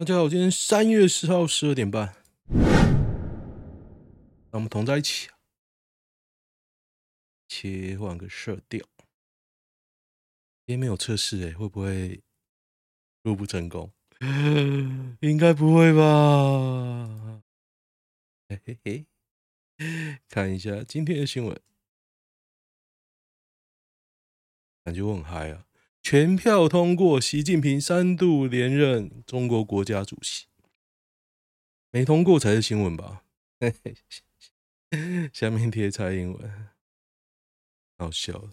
大家好，今天三月十号十二点半，让我们同在一起。切换个色调，今天没有测试哎，会不会录不成功？应该不会吧？嘿嘿嘿，看一下今天的新闻，感觉我很嗨啊！全票通过，习近平三度连任中国国家主席。没通过才是新闻吧？下面贴蔡英文，好笑了。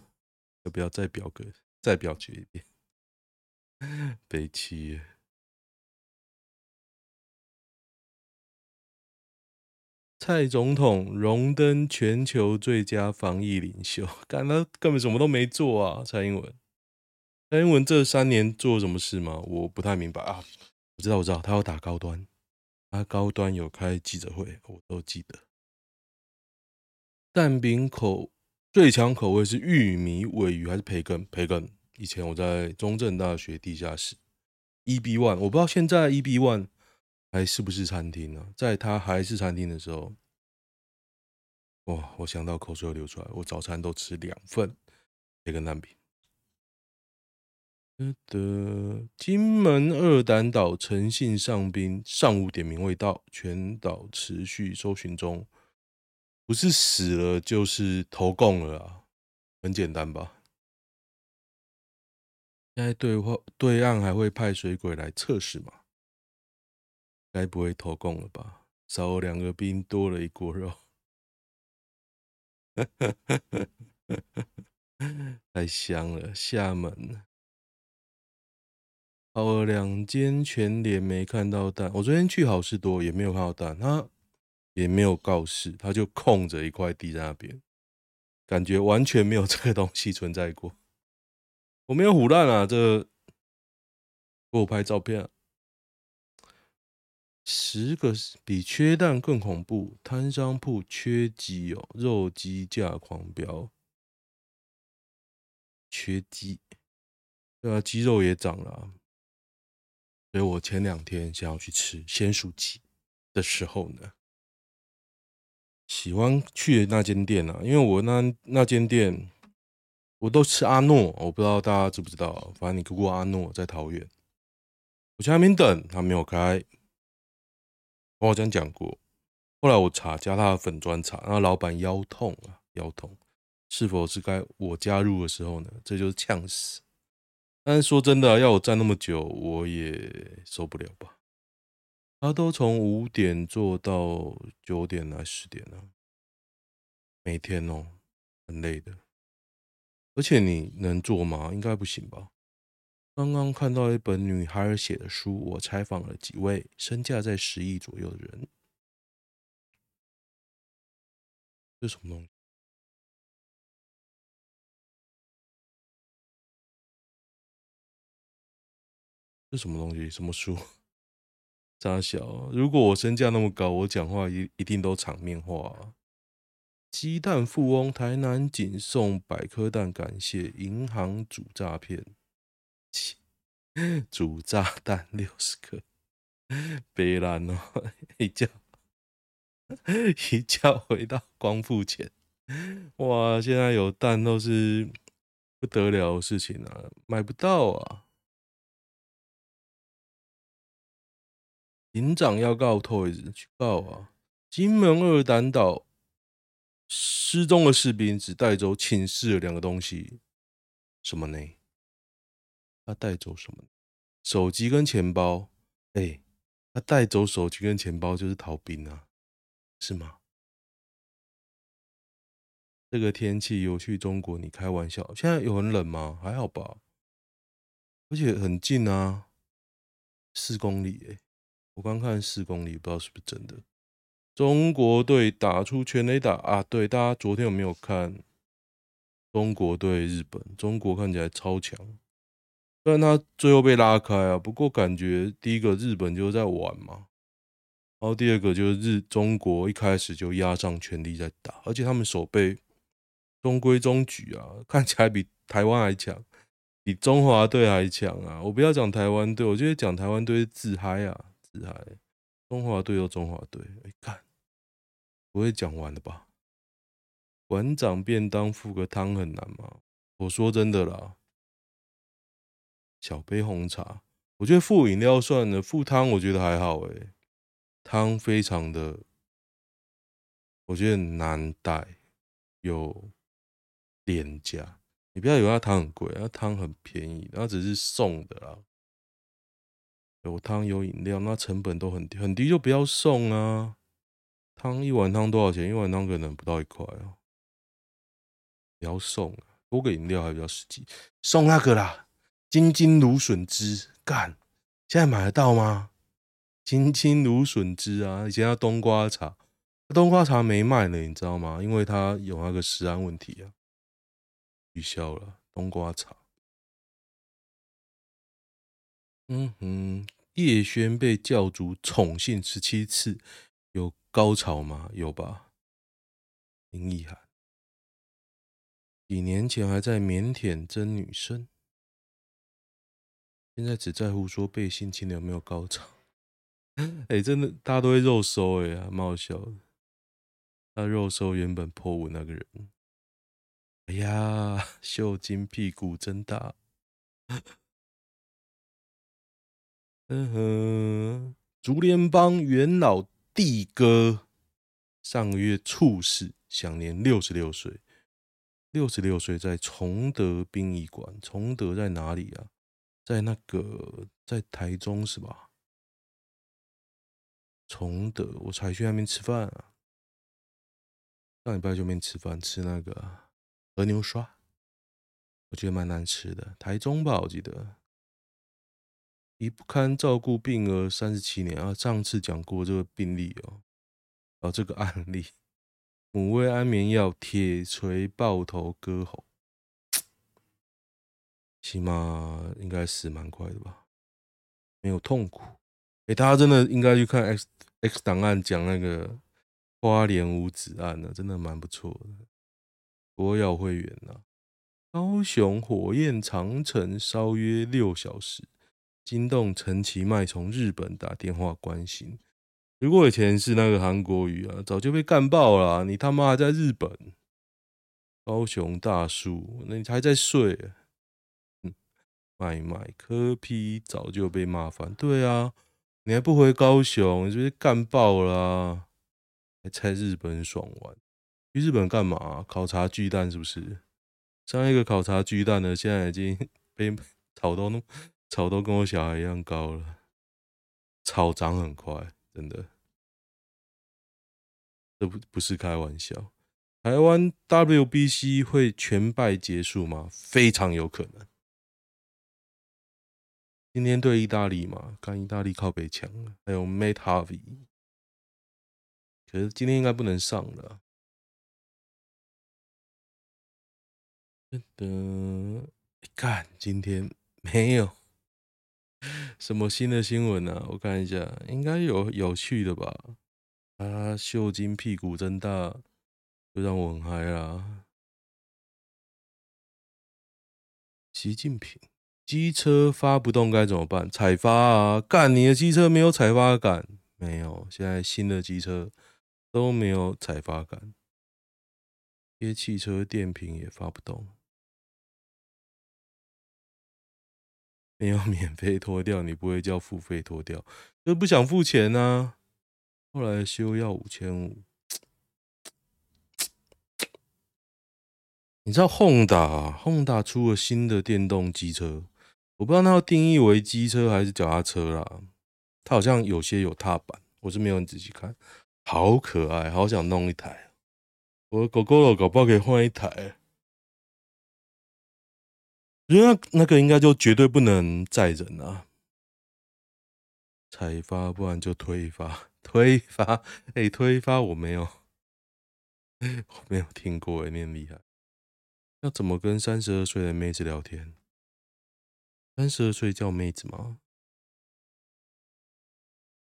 要不要再表格再表决一遍？悲戚。蔡总统荣登全球最佳防疫领袖，干他根本什么都没做啊！蔡英文。蔡英文这三年做了什么事吗？我不太明白啊。我知道，我知道，他要打高端，他高端有开记者会，我都记得。蛋饼口最强口味是玉米、鮪鱼还是培根？培根。以前我在中正大学地下室，EB One，我不知道现在 EB One 还是不是餐厅呢？在他还是餐厅的时候，哇，我想到口水流出来。我早餐都吃两份培根蛋饼。的金门二胆岛诚信上兵上午点名未到，全岛持续搜寻中，不是死了就是投共了啊，很简单吧？现在对话对岸还会派水鬼来测试吗？该不会投共了吧？少了两个兵，多了一锅肉，太香了，厦门。哦两间全联没看到蛋，我昨天去好事多也没有看到蛋，他也没有告示，他就空着一块地在那边，感觉完全没有这个东西存在过。我没有唬烂啊，这给我拍照片啊。十个比缺蛋更恐怖，摊商铺缺鸡哦，肉鸡价狂飙，缺鸡，对啊，鸡肉也涨了。所以我前两天想要去吃咸酥鸡的时候呢，喜欢去的那间店啊，因为我那那间店我都吃阿诺，我不知道大家知不知道，反正你姑姑阿诺在桃园，我在那边等，他没有开，我好像讲过，后来我查加他的粉专查，那老板腰痛啊，腰痛，是否是该我加入的时候呢？这就是呛死。但是说真的，要我站那么久，我也受不了吧？他都从五点做到九点来十点了，每天哦，很累的。而且你能做吗？应该不行吧？刚刚看到一本女孩写的书，我采访了几位身价在十亿左右的人，这什么东西？什么东西？什么书？扎小，如果我身价那么高，我讲话一一定都场面话啊。鸡蛋富翁台南仅送百颗蛋，感谢银行主诈骗，主炸弹六十颗，别烂哦！一觉一觉回到光复前，哇！现在有蛋都是不得了的事情啊，买不到啊。营长要告 Toys 去告啊！金门二胆岛失踪的士兵只带走寝室的两个东西，什么呢？他带走什么？手机跟钱包。哎、他带走手机跟钱包就是逃兵啊，是吗？这个天气有去中国？你开玩笑？现在有很冷吗？还好吧，而且很近啊，四公里哎、我刚看四公里，不知道是不是真的。中国队打出全垒打啊！对，大家昨天有没有看中国队日本？中国看起来超强，虽然他最后被拉开啊。不过感觉第一个日本就在玩嘛，然后第二个就是日中国一开始就压上全力在打，而且他们守备中规中矩啊，看起来比台湾还强，比中华队还强啊！我不要讲台湾队，我觉得讲台湾队自嗨啊。四海，中华队又中华队。哎，看，不会讲完了吧？馆长便当附个汤很难吗？我说真的啦，小杯红茶，我觉得附饮料算了，附汤我觉得还好诶，汤非常的，我觉得难带有廉价。你不要以为它汤很贵，它汤很便宜，它只是送的啦。有汤有饮料，那成本都很低，很低就不要送啊。汤一碗汤多少钱？一碗汤可能不到一块哦。不要送啊，多个饮料还比较实际。送那个啦，金金芦笋汁，干，现在买得到吗？金金芦笋汁啊，以前叫冬瓜茶，冬瓜茶没卖了，你知道吗？因为它有那个食安问题啊。取消了冬瓜茶。嗯哼，叶轩被教主宠幸十七次，有高潮吗？有吧。林奕涵，几年前还在腼腆真女生，现在只在乎说被性侵的有没有高潮。哎、真的，大家都会肉搜哎、欸，还蛮好笑的。他肉搜原本 po 文那个人。哎呀，秀金屁股真大！嗯哼，竹联帮元老帝哥上个月猝死，享年六十六岁。六十六岁在崇德殡仪馆，崇德在哪里啊？在那个在台中是吧？崇德，我才去那边吃饭啊。上礼拜就没吃饭，吃那个。和牛刷，我觉得蛮难吃的。台中吧，我记得。已不堪照顾病儿三十七年啊！上次讲过这个病例哦，啊，这个案例，母喂安眠药，铁锤爆头割喉，起码应该死蛮快的吧？没有痛苦。哎，大家真的应该去看 X X 档案，讲那个花莲五子案呢，真的蛮不错的。国药会员呐，高雄火焰长城烧约六小时，惊动陈其迈从日本打电话关心。如果以前是那个韩国瑜啊，早就被干爆了。你他妈还在日本？高雄大树，那你还在睡？嗯，麦麦柯 P 早就被骂翻。对啊，你还不回高雄，你是不是干爆了啊？还在日本爽玩？去日本干嘛？考察巨蛋是不是？上一个考察巨蛋呢，现在已经被 草都弄，草都跟我小孩一样高了，草长很快，真的，这不不是开玩笑。台湾 WBC 会全败结束吗？非常有可能。今天对意大利嘛，看意大利靠北强了，还有 Mate Harvey，可是今天应该不能上了。真的，看今天没有什么新的新闻呢、啊？我看一下，应该有有趣的吧？啊，秀晶屁股真大，就让我很嗨啊！习近平，机车发不动该怎么办？采发啊！干，你的机车没有采发杆？没有，现在新的机车都没有采发杆，些汽车电瓶也发不动。没有免费脱掉，你不会叫付费脱掉，就不想付钱呢、啊。后来修要五千五，你知道 Honda，Honda 出了新的电动机车，我不知道它要定义为机车还是脚踏车啦。它好像有些有踏板，我是没有仔细看，好可爱，好想弄一台。我的狗狗了，搞不好可以换一台。因为那那个应该就绝对不能载人啊！才发，不然就推发，推发，哎、欸，推发我没有，我没有听过哎，你很厉害。要怎么跟三十二岁的妹子聊天？三十二岁叫妹子吗？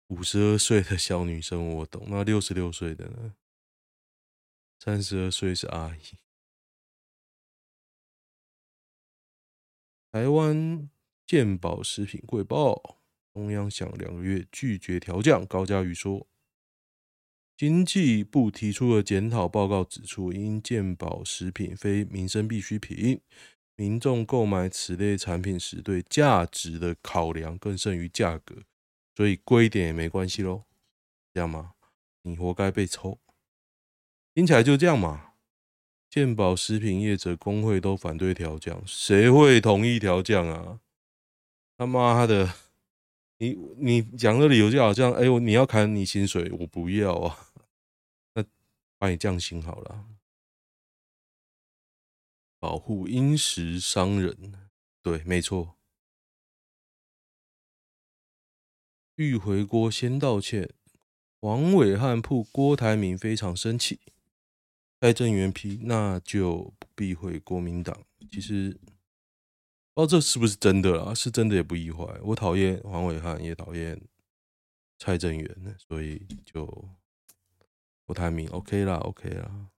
五十二岁的小女生我懂，那六十六岁的呢？三十二岁是阿姨。台湾健保食品贵爆，中央想两个月拒绝调降。高嘉瑜说，经济部提出的检讨报告指出，因健保食品非民生必需品，民众购买此类产品时，对价值的考量更胜于价格，所以贵一点也没关系喽。这样吗？你活该被抽。听起来就这样嘛。健保食品业者工会都反对调降，谁会同意调降啊？他妈的！你你讲的理由就好像，哎呦，你要砍你薪水，我不要啊，那把你降薪好了。保护殷实商人，对，没错。欲回锅先道歉，黄伟汉、铺郭台铭非常生气。蔡正元批，那就不避讳国民党。其实，不知道这是不是真的啦？是真的也不意外。我讨厌黄伟汉，也讨厌蔡正元，所以就不太明 OK 啦，OK 啦。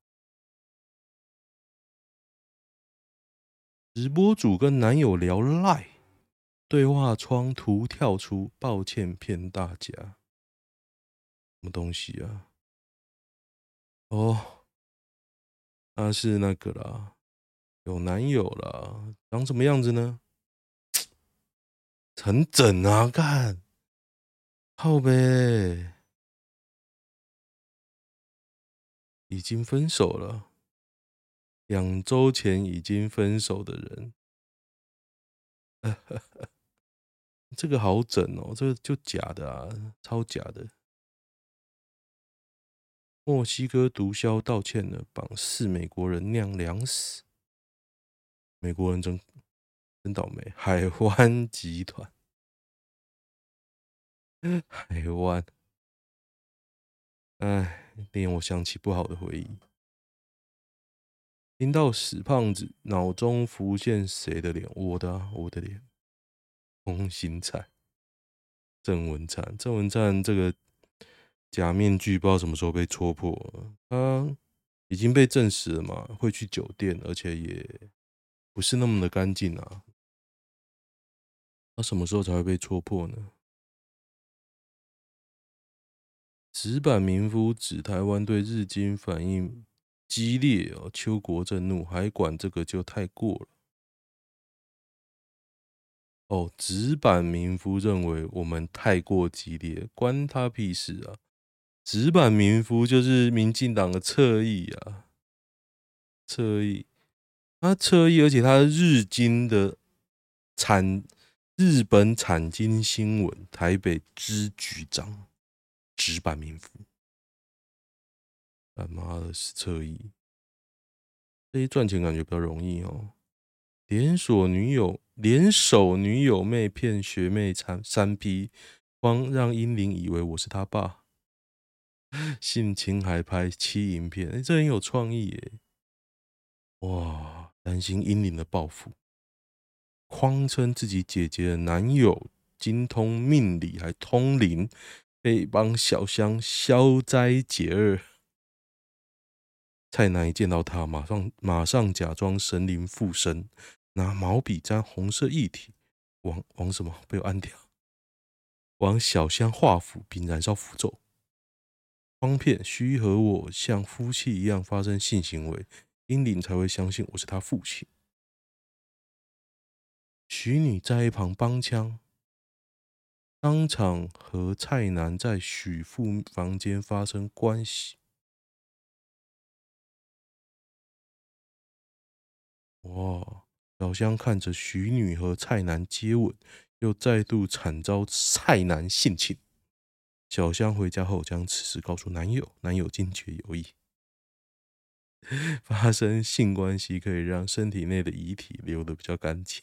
直播主跟男友聊赖，对话窗图跳出“抱歉骗大家”，什么东西啊？哦。他是那个啦，有男友啦，长什么样子呢？很整啊，看，靠呗，已经分手了，两周前已经分手的人，这个好整哦，这个就假的啊，超假的。墨西哥毒枭道歉了，绑四美国人酿粮食。美国人真真倒霉。海湾集团，海湾，哎，令我想起不好的回忆。听到死胖子，脑中浮现谁的脸？我的、啊，我的脸。空心菜，郑文灿，郑文灿这个。假面具不知道什么时候被戳破，他已经被证实了嘛？会去酒店，而且也不是那么的干净啊。他什么时候才会被戳破呢？纸板民夫指台湾对日经反应激烈哦，邱国正怒，还管这个就太过了。哦，纸板民夫认为我们太过激烈，关他屁事啊！纸板民夫就是民进党的侧翼啊，侧翼，他侧翼，而且他是日经的产日本产经新闻台北支局长，纸板民夫，他妈的是侧翼，这些赚钱感觉比较容易哦，连锁女友连手女友妹骗学妹三三 P，光让英灵以为我是他爸。性侵还拍七淫片，哎，这很有创意耶！哇，担心英灵的报复，谎称自己姐姐的男友精通命理还通灵，可以帮小香消灾解厄。蔡南一见到他，马上马上假装神灵附身，拿毛笔沾红色液体，往往什么被我按掉，往小香画符并燃烧符咒。方片需和我像夫妻一样发生性行为，英灵才会相信我是他父亲。许女在一旁帮腔，当场和蔡男在许父房间发生关系。哇！小香看着许女和蔡男接吻，又再度惨遭蔡男性侵。小香回家后，将此事告诉男友，男友惊觉有异。发生性关系可以让身体内的遗体流得比较干净。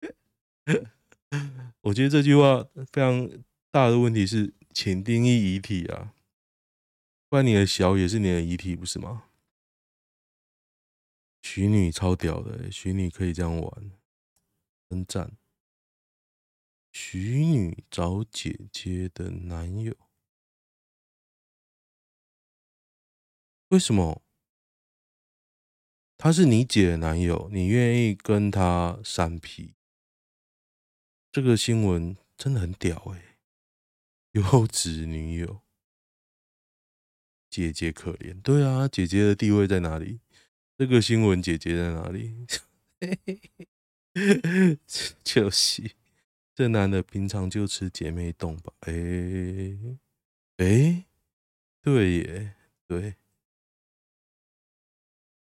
我觉得这句话非常大的问题是，请定义遗体啊，不然你的小也是你的遗体，不是吗？徐女超屌的，徐女可以这样玩，真赞。徐女找姐姐的男友，为什么？他是你姐的男友，你愿意跟他三 P？这个新闻真的很屌哎！优质女友，姐姐可怜。对啊，姐姐的地位在哪里？这个新闻姐姐在哪里？就是这男的平常就吃姐妹丼吧？哎、欸、哎、对耶，对。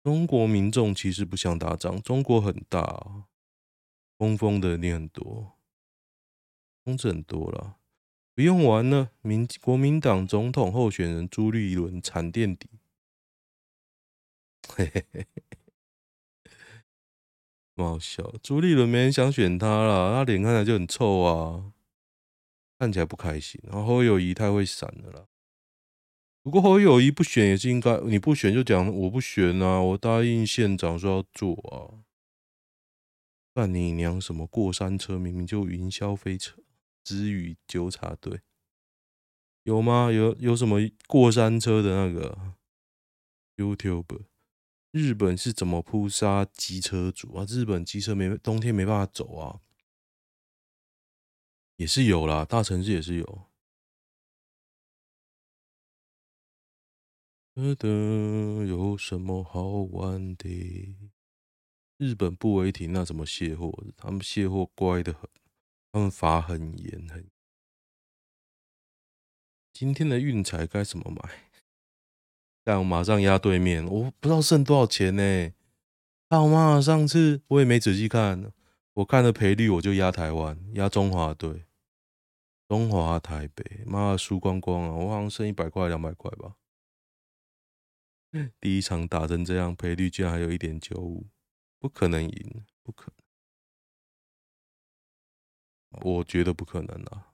中国民众其实不想打仗，中国很大，疯疯的你很多，疯子很多了，不用玩了。民国民党总统候选人朱立伦惨垫底，嘿嘿嘿，好笑。朱立伦没人想选他了，他脸看起来就很臭啊，看起来不开心。然后侯友宜太会闪了啦。不过侯友宜不选也是应该，你不选就讲我不选啊，我答应县长说要做啊。干你娘什么过山车？明明就云霄飞车，支语纠察队有吗？有有什么过山车的那个 YouTube？日本是怎么扑杀机车族啊？日本机车没冬天没办法走啊，也是有啦，大城市也是有。有什么好玩的？日本不违停，那怎么卸货？他们卸货乖得很，他们罚很严很。今天的运彩该怎么买？但我马上压对面，我不知道剩多少钱呢、欸。好嘛，上次我也没仔细看，我看了赔率，我就压台湾，压中华队，中华台北，妈的输光光啊！我好像剩一百块两百块吧。第一场打成这样，赔率居然还有一点九五，不可能赢，不可能，我觉得不可能啊。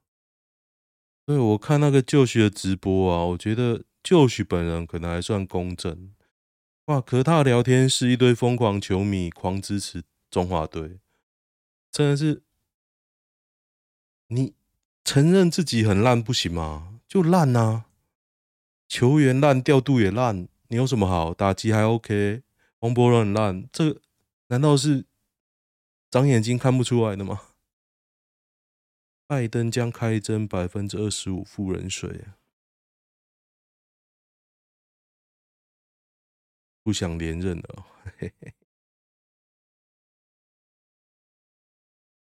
对，我看那个就许的直播啊，我觉得就许本人可能还算公正。哇，可他聊天室一堆疯狂球迷，狂支持中华队，真的是，你承认自己很烂不行吗？就烂啊，球员烂，调度也烂。你有什么好？打击还 OK，王柏融很烂，这难道是长眼睛看不出来的吗？拜登将开征百分之二十五富人税，不想连任了。嘿嘿。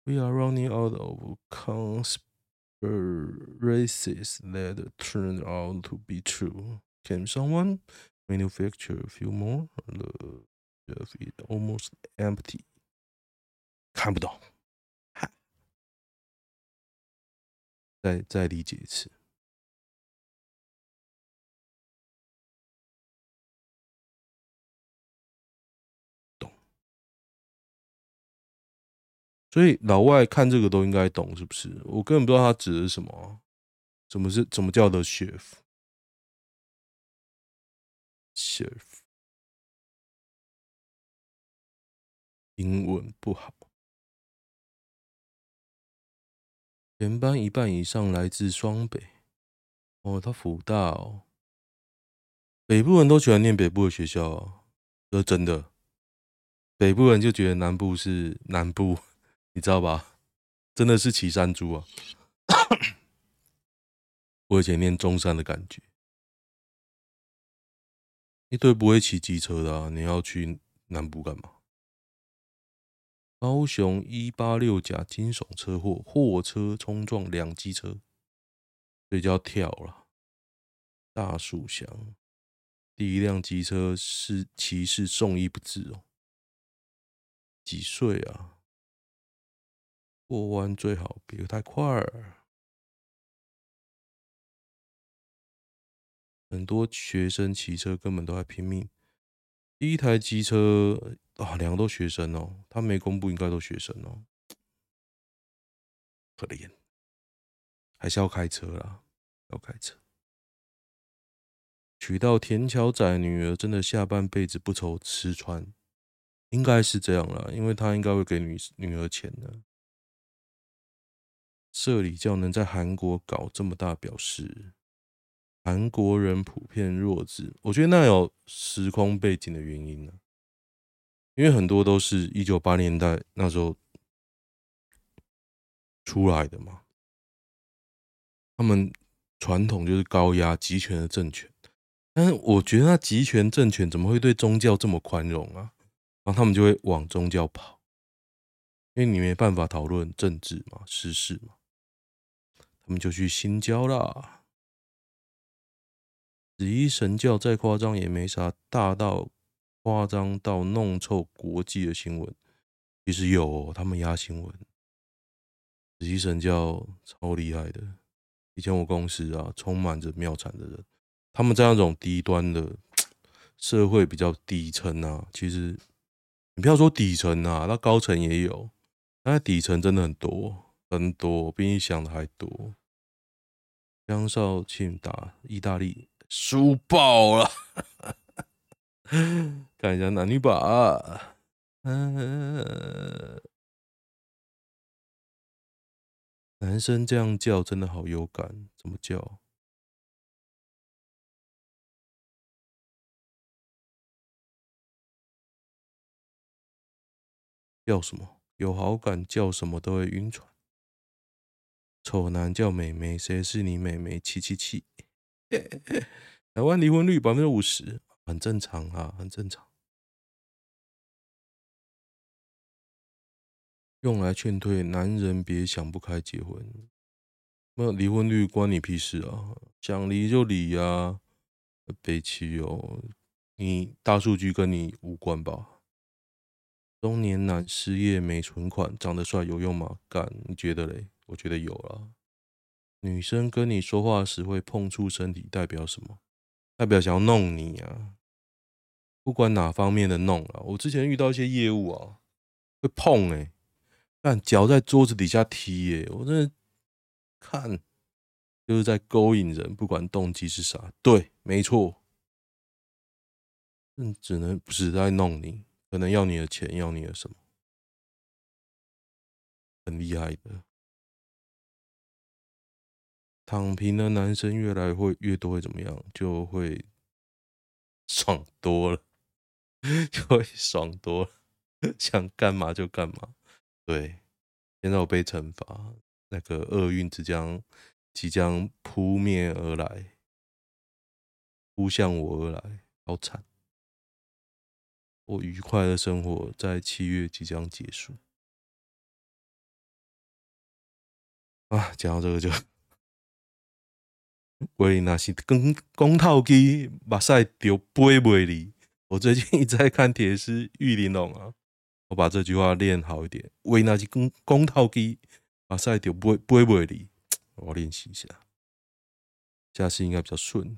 We are running out of conspiracies that turn out to be true. Can someone? Manufacture a few more. The shelf is almost empty. 看不懂，再再理解一次。 所以老外看这个都应该懂，是不是？我根本不知道他指的是什么。怎么是？怎么叫的 chef？chef 英文不好。全班一半以上来自双北。哦，他辅大哦。北部人都喜欢念北部的学校哦，这真的。北部人就觉得南部是南部，你知道吧？真的是骑山猪啊！我以前念中山的感觉。一堆不会骑机车的啊！你要去南部干嘛？高雄一八六甲惊悚车祸，货车冲撞两机车，所以就要跳了。大树乡第一辆机车是骑士送医不治哦，几岁啊？过弯最好别太快。很多学生骑车根本都在拼命。第一台机车啊，两个都学生哦，他没公布，应该都学生哦，可怜，还是要开车啦，要开车。娶到田桥仔女儿，真的下半辈子不愁吃穿，应该是这样啦，因为他应该会给女女儿钱的。社里教能在韩国搞这么大，表示。韩国人普遍弱智，我觉得那有时空背景的原因呢，因为很多都是一九八年代那时候出来的嘛，他们传统就是高压集权的政权，但是我觉得那集权政权怎么会对宗教这么宽容啊？然后他们就会往宗教跑，因为你没办法讨论政治嘛、时事嘛，我们就去新交啦。紫衣神教再夸张也没啥，大到夸张到弄臭国际的新闻，其实有、哦、他们压新闻。紫衣神教超厉害的，以前我公司啊，充满着妙产的人，他们在那种低端的社会比较底层啊，其实你不要说底层啊，那高层也有，那底层真的很多很多，比你想的还多。江少庆打意大利输爆了，看一下男女版，嗯。男生这样叫真的好有感，怎么叫？叫什么？有好感叫什么都会晕船。丑男叫美眉，谁是你美眉？七七七。台湾离婚率百分之五十，很正常啊，很正常。用来劝退男人别想不开结婚，那离婚率关你屁事啊！想离就离呀，啊，悲戚哦！你大数据跟你无关吧？中年男失业没存款，长得帅有用吗？干，你觉得嘞？我觉得有啦。女生跟你说话时会碰触身体，代表什么？代表想要弄你啊！不管哪方面的弄啊，我之前遇到一些业务啊，会碰诶、欸。看脚在桌子底下踢耶，我真的看就是在勾引人，不管动机是啥，对，没错，嗯，只能不是在弄你，可能要你的钱，要你的什么，很厉害的。躺平的男生越来会越多会怎么样？就会爽多了，就会爽多了，想干嘛就干嘛。对，现在我被惩罚，那个厄运即将即将扑面而来，扑向我而来，好惨！我愉快的生活在七月即将结束啊！讲到这个就，喂，那是公公套机，目屎就飞袂离。我最近一直在看《铁丝玉玲珑》啊。我把这句话练好一点，为那些公公套机，把赛丢不会不会不会离，我练习一下，下次应该比较顺。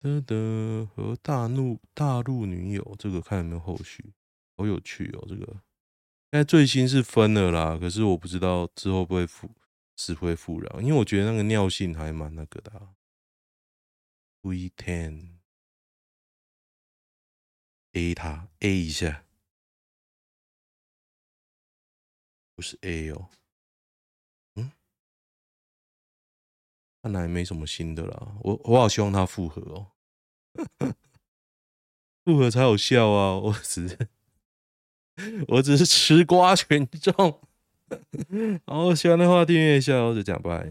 得得和大陆大陆女友，这个看有没有后续，好有趣哦。这个现在最新是分了啦，可是我不知道之后会不会复死灰复燃，因为我觉得那个尿性还蛮那个的。We ten。A 他 A 一下，不是 A 哦，嗯，看来没什么新的啦。我我好希望他复合哦，复合才有效啊！我只是 我只是吃瓜群众，好，喜欢的话订阅一下哦，就这样拜。